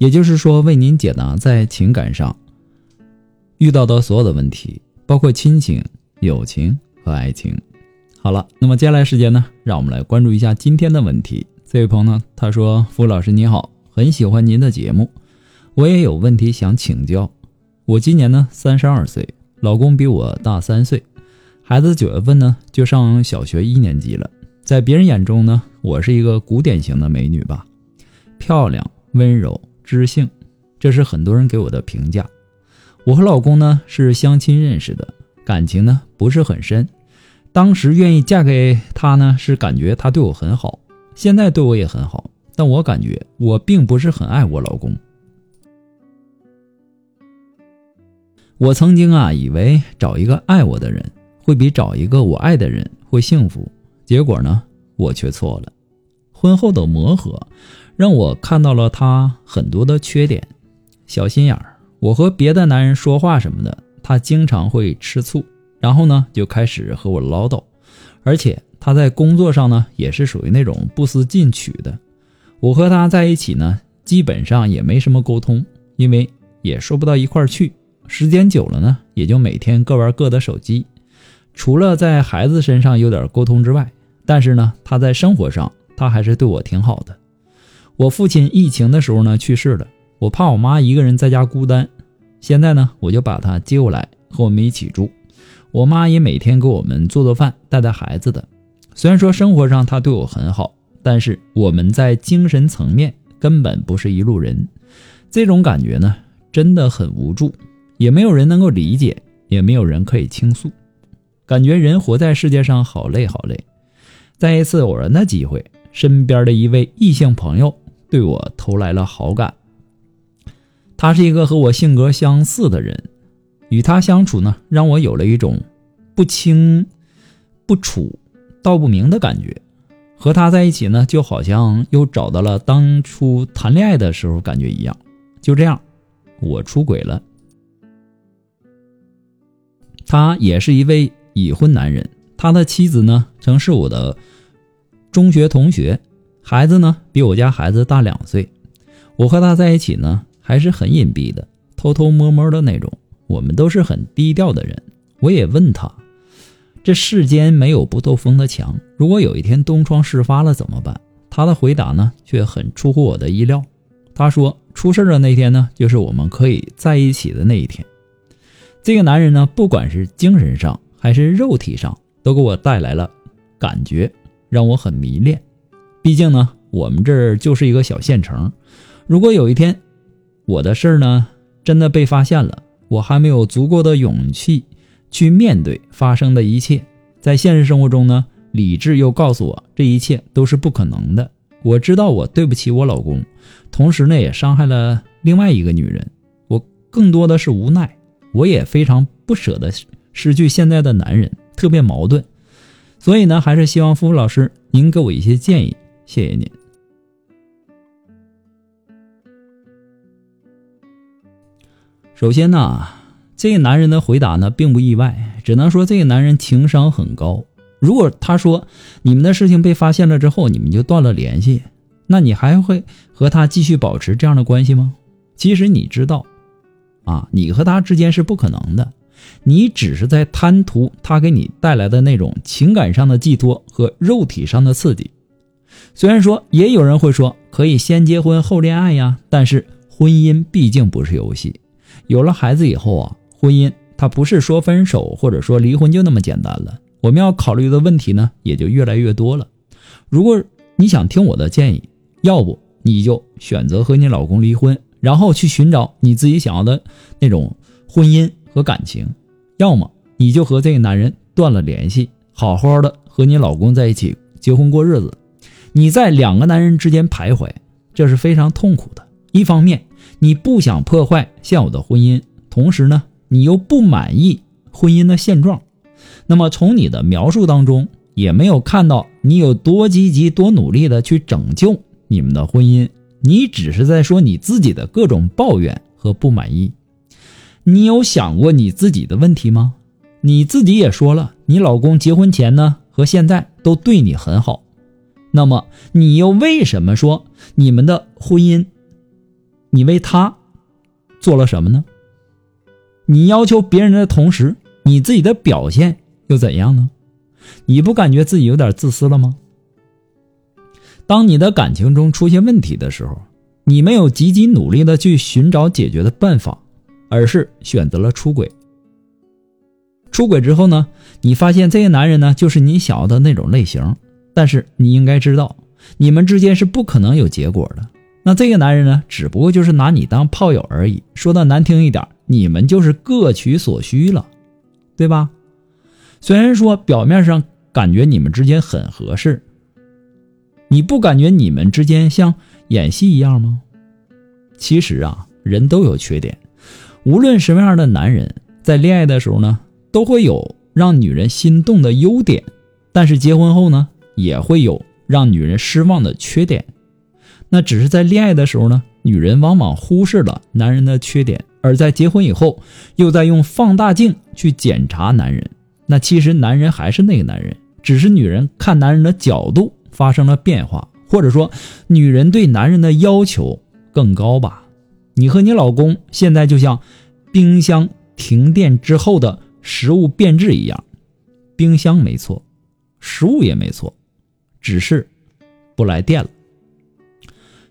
也就是说，为您解答在情感上遇到的所有的问题，包括亲情、友情和爱情。好了，那么接下来时间呢，让我们来关注一下今天的问题。这位朋友呢，他说：“付老师你好，很喜欢您的节目，我也有问题想请教。我今年呢三十二岁，老公比我大三岁，孩子九月份呢就上小学一年级了。在别人眼中呢，我是一个古典型的美女吧，漂亮、温柔。”知性，这是很多人给我的评价。我和老公呢是相亲认识的，感情呢不是很深。当时愿意嫁给他呢，是感觉他对我很好，现在对我也很好。但我感觉我并不是很爱我老公。我曾经啊以为找一个爱我的人会比找一个我爱的人会幸福，结果呢我却错了。婚后的磨合。让我看到了他很多的缺点，小心眼儿。我和别的男人说话什么的，他经常会吃醋，然后呢就开始和我唠叨。而且他在工作上呢也是属于那种不思进取的。我和他在一起呢，基本上也没什么沟通，因为也说不到一块儿去。时间久了呢，也就每天各玩各的手机。除了在孩子身上有点沟通之外，但是呢，他在生活上他还是对我挺好的。我父亲疫情的时候呢去世了，我怕我妈一个人在家孤单，现在呢我就把她接过来和我们一起住。我妈也每天给我们做做饭、带带孩子的。虽然说生活上她对我很好，但是我们在精神层面根本不是一路人。这种感觉呢真的很无助，也没有人能够理解，也没有人可以倾诉。感觉人活在世界上好累好累。在一次偶然的机会，身边的一位异性朋友。对我投来了好感。他是一个和我性格相似的人，与他相处呢，让我有了一种不清不楚、道不明的感觉。和他在一起呢，就好像又找到了当初谈恋爱的时候感觉一样。就这样，我出轨了。他也是一位已婚男人，他的妻子呢，曾是我的中学同学。孩子呢，比我家孩子大两岁。我和他在一起呢，还是很隐蔽的，偷偷摸摸的那种。我们都是很低调的人。我也问他，这世间没有不透风的墙，如果有一天东窗事发了怎么办？他的回答呢，却很出乎我的意料。他说，出事的那天呢，就是我们可以在一起的那一天。这个男人呢，不管是精神上还是肉体上，都给我带来了感觉，让我很迷恋。毕竟呢，我们这儿就是一个小县城。如果有一天，我的事儿呢真的被发现了，我还没有足够的勇气去面对发生的一切。在现实生活中呢，理智又告诉我这一切都是不可能的。我知道我对不起我老公，同时呢也伤害了另外一个女人。我更多的是无奈，我也非常不舍得失去现在的男人，特别矛盾。所以呢，还是希望付付老师您给我一些建议。谢谢您。首先呢，这个男人的回答呢并不意外，只能说这个男人情商很高。如果他说你们的事情被发现了之后，你们就断了联系，那你还会和他继续保持这样的关系吗？其实你知道，啊，你和他之间是不可能的，你只是在贪图他给你带来的那种情感上的寄托和肉体上的刺激。虽然说也有人会说可以先结婚后恋爱呀，但是婚姻毕竟不是游戏。有了孩子以后啊，婚姻它不是说分手或者说离婚就那么简单了。我们要考虑的问题呢也就越来越多了。如果你想听我的建议，要不你就选择和你老公离婚，然后去寻找你自己想要的那种婚姻和感情；要么你就和这个男人断了联系，好好的和你老公在一起结婚过日子。你在两个男人之间徘徊，这是非常痛苦的。一方面你不想破坏现有的婚姻，同时呢，你又不满意婚姻的现状。那么从你的描述当中，也没有看到你有多积极、多努力的去拯救你们的婚姻，你只是在说你自己的各种抱怨和不满意。你有想过你自己的问题吗？你自己也说了，你老公结婚前呢和现在都对你很好，那么你又为什么说你们的婚姻，你为他做了什么呢？你要求别人的同时，你自己的表现又怎样呢？你不感觉自己有点自私了吗？当你的感情中出现问题的时候，你没有积极努力的去寻找解决的办法，而是选择了出轨。出轨之后呢，你发现这个男人呢就是你想要的那种类型，但是你应该知道，你们之间是不可能有结果的。那这个男人呢，只不过就是拿你当炮友而已。说的难听一点，你们就是各取所需了，对吧？虽然说表面上感觉你们之间很合适，你不感觉你们之间像演戏一样吗？其实啊，人都有缺点，无论什么样的男人，在恋爱的时候呢，都会有让女人心动的优点，但是结婚后呢，也会有让女人失望的缺点。那只是在恋爱的时候呢，女人往往忽视了男人的缺点，而在结婚以后，又在用放大镜去检查男人。那其实男人还是那个男人，只是女人看男人的角度发生了变化，或者说女人对男人的要求更高吧。你和你老公现在就像冰箱停电之后的食物变质一样，冰箱没错，食物也没错，只是不来电了。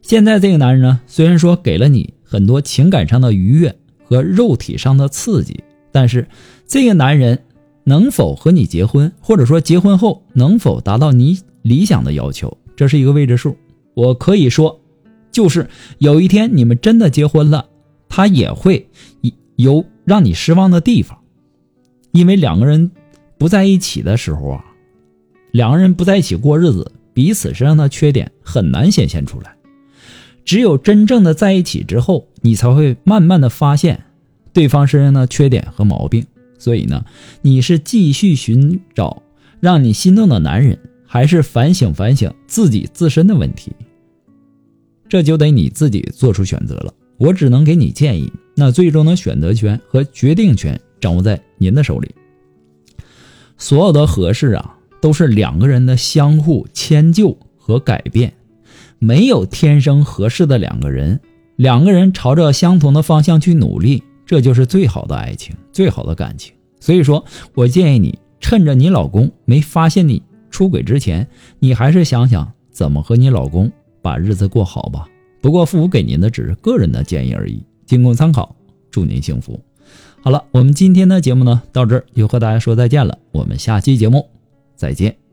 现在这个男人呢，虽然说给了你很多情感上的愉悦和肉体上的刺激，但是这个男人。能否和你结婚，或者说结婚后能否达到你理想的要求，这是一个未知数。我可以说，就是有一天你们真的结婚了，他也会有让你失望的地方，因为两个人不在一起的时候啊，两个人不在一起过日子，彼此身上的缺点很难显现出来。只有真正的在一起之后，你才会慢慢的发现对方身上的缺点和毛病。所以呢，你是继续寻找让你心动的男人，还是反省反省自己自身的问题？这就得你自己做出选择了。我只能给你建议，那最终的选择权和决定权掌握在您的手里。所有的合适啊，都是两个人的相互迁就和改变，没有天生合适的两个人，两个人朝着相同的方向去努力。这就是最好的爱情，最好的感情。所以说我建议你，趁着你老公没发现你出轨之前，你还是想想怎么和你老公把日子过好吧。不过父母给您的只是个人的建议而已，仅供参考。祝您幸福。好了，我们今天的节目呢，到这儿就和大家说再见了。我们下期节目再见。